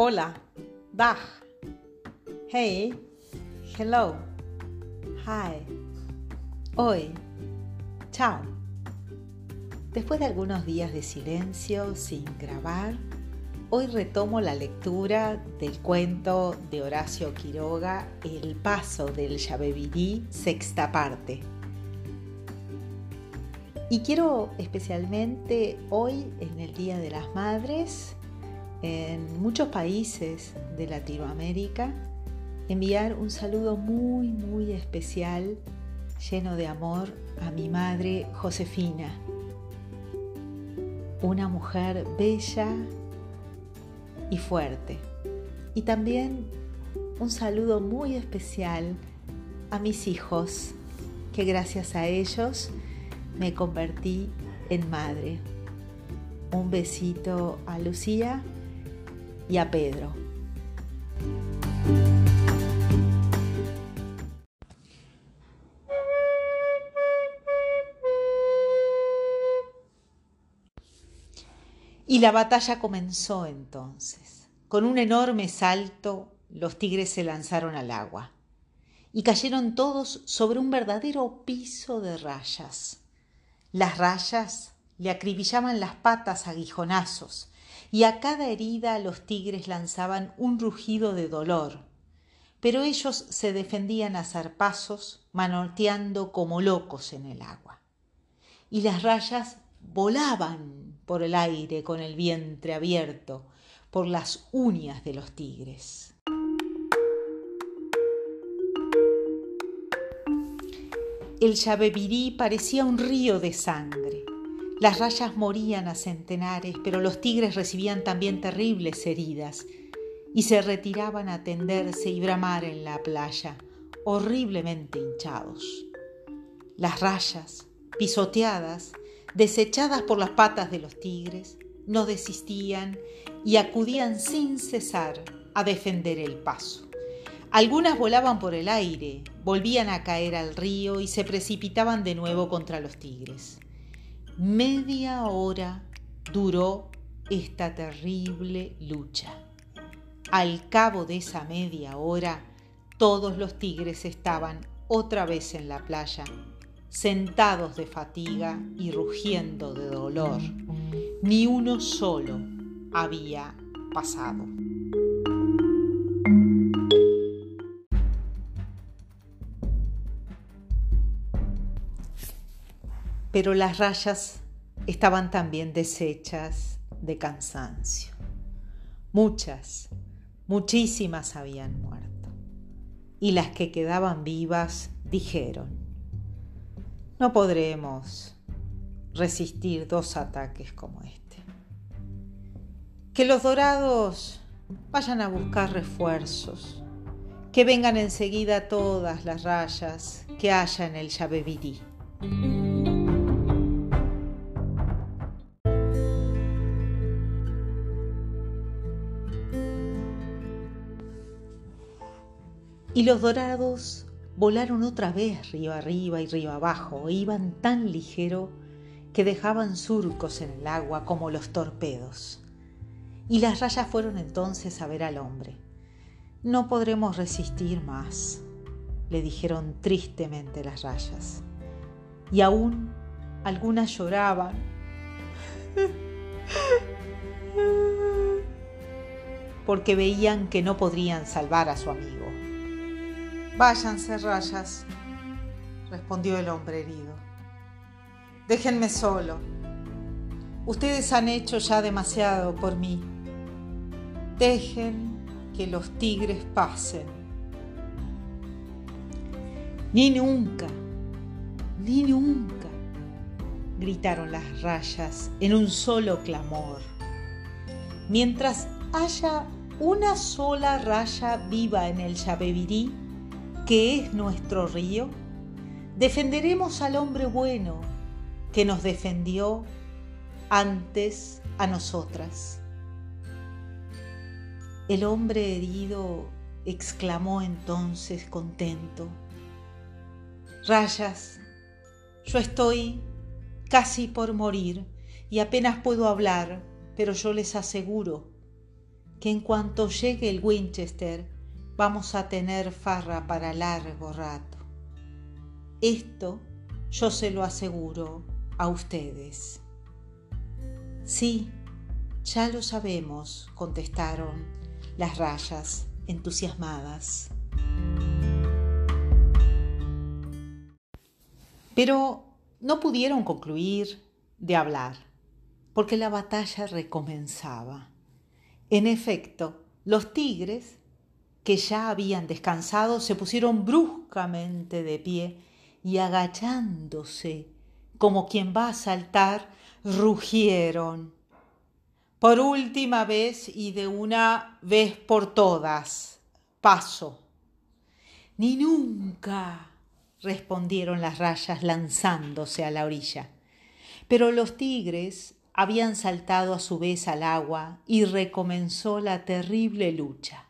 Hola, Dag, Hey, hello, hi, hoy, chao. Después de algunos días de silencio sin grabar, hoy retomo la lectura del cuento de Horacio Quiroga, El paso del Yabebirí, sexta parte. Y quiero especialmente hoy, en el Día de las Madres, en muchos países de Latinoamérica, enviar un saludo muy, muy especial, lleno de amor, a mi madre Josefina, una mujer bella y fuerte. Y también un saludo muy especial a mis hijos, que gracias a ellos me convertí en madre. Un besito a Lucía y a Pedro. Y la batalla comenzó entonces. Con un enorme salto, los tigres se lanzaron al agua y cayeron todos sobre un verdadero piso de rayas. Las rayas le acribillaban las patas aguijonazos y a cada herida los tigres lanzaban un rugido de dolor. Pero ellos se defendían a zarpazos, manoteando como locos en el agua. Y las rayas volaban por el aire con el vientre abierto, por las uñas de los tigres. El Yabebirí parecía un río de sangre. Las rayas morían a centenares, pero los tigres recibían también terribles heridas y se retiraban a tenderse y bramar en la playa, horriblemente hinchados. Las rayas, pisoteadas, desechadas por las patas de los tigres, no desistían y acudían sin cesar a defender el paso. Algunas volaban por el aire, volvían a caer al río y se precipitaban de nuevo contra los tigres. Media hora duró esta terrible lucha. Al cabo de esa media hora, todos los tigres estaban otra vez en la playa, sentados de fatiga y rugiendo de dolor. Ni uno solo había pasado. Pero las rayas estaban también deshechas de cansancio. Muchas, muchísimas habían muerto. Y las que quedaban vivas dijeron, no podremos resistir dos ataques como este. Que los dorados vayan a buscar refuerzos, que vengan enseguida todas las rayas que haya en el Yabebirí. Y los dorados volaron otra vez río arriba y río abajo, e iban tan ligero que dejaban surcos en el agua como los torpedos. Y las rayas fueron entonces a ver al hombre. No podremos resistir más, le dijeron tristemente las rayas. Y aún algunas lloraban. porque veían que no podrían salvar a su amigo. Váyanse, rayas, respondió el hombre herido. Déjenme solo. Ustedes han hecho ya demasiado por mí. Dejen que los tigres pasen. Ni nunca, ni nunca, gritaron las rayas en un solo clamor. Mientras haya una sola raya viva en el Yabebirí, que es nuestro río, defenderemos al hombre bueno que nos defendió antes a nosotras. El hombre herido exclamó entonces contento, Rayas, yo estoy casi por morir y apenas puedo hablar, pero yo les aseguro que en cuanto llegue el Winchester vamos a tener farra para largo rato. Esto yo se lo aseguro a ustedes. Sí, ya lo sabemos, contestaron las rayas entusiasmadas. Pero no pudieron concluir de hablar, porque la batalla recomenzaba. En efecto, los tigres, que ya habían descansado, se pusieron bruscamente de pie y agachándose, como quien va a saltar, rugieron. Por última vez y de una vez por todas, paso. Ni nunca, respondieron las rayas lanzándose a la orilla. Pero los tigres habían saltado a su vez al agua y recomenzó la terrible lucha.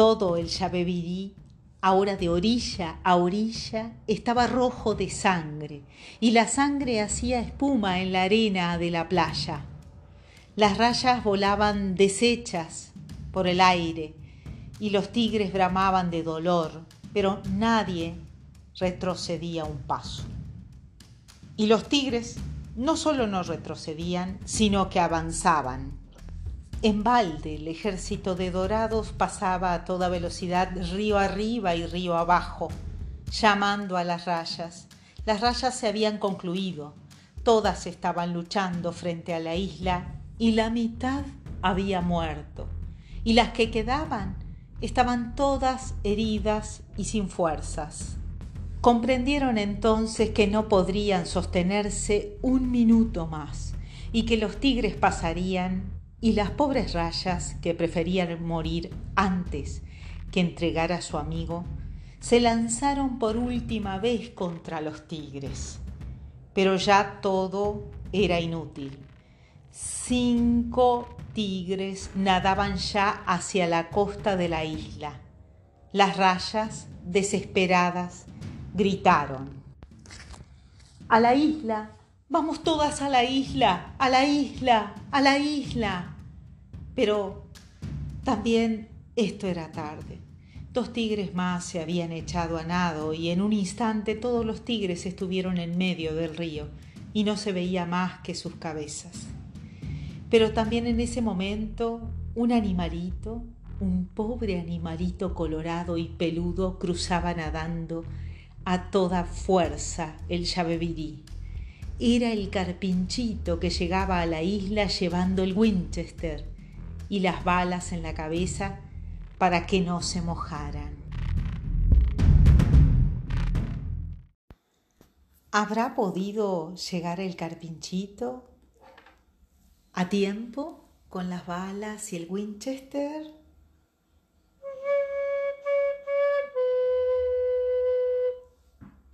Todo el Yabebirí, ahora de orilla a orilla, estaba rojo de sangre, y la sangre hacía espuma en la arena de la playa. Las rayas volaban deshechas por el aire, y los tigres bramaban de dolor, pero nadie retrocedía un paso. Y los tigres no solo no retrocedían, sino que avanzaban. En balde el ejército de dorados pasaba a toda velocidad río arriba y río abajo, llamando a las rayas. Las rayas se habían concluido, todas estaban luchando frente a la isla y la mitad había muerto, y las que quedaban estaban todas heridas y sin fuerzas. Comprendieron entonces que no podrían sostenerse un minuto más y que los tigres pasarían y las pobres rayas, que preferían morir antes que entregar a su amigo, se lanzaron por última vez contra los tigres. Pero ya todo era inútil. Cinco tigres nadaban ya hacia la costa de la isla. Las rayas, desesperadas, gritaron. A la isla, vamos todas a la isla, a la isla, a la isla. Pero también esto era tarde. Dos tigres más se habían echado a nado y en un instante todos los tigres estuvieron en medio del río y no se veía más que sus cabezas. Pero también en ese momento un animalito, un pobre animalito colorado y peludo cruzaba nadando a toda fuerza el Yabebirí. Era el carpinchito que llegaba a la isla llevando el Winchester y las balas en la cabeza para que no se mojaran. ¿Habrá podido llegar el carpinchito a tiempo con las balas y el Winchester?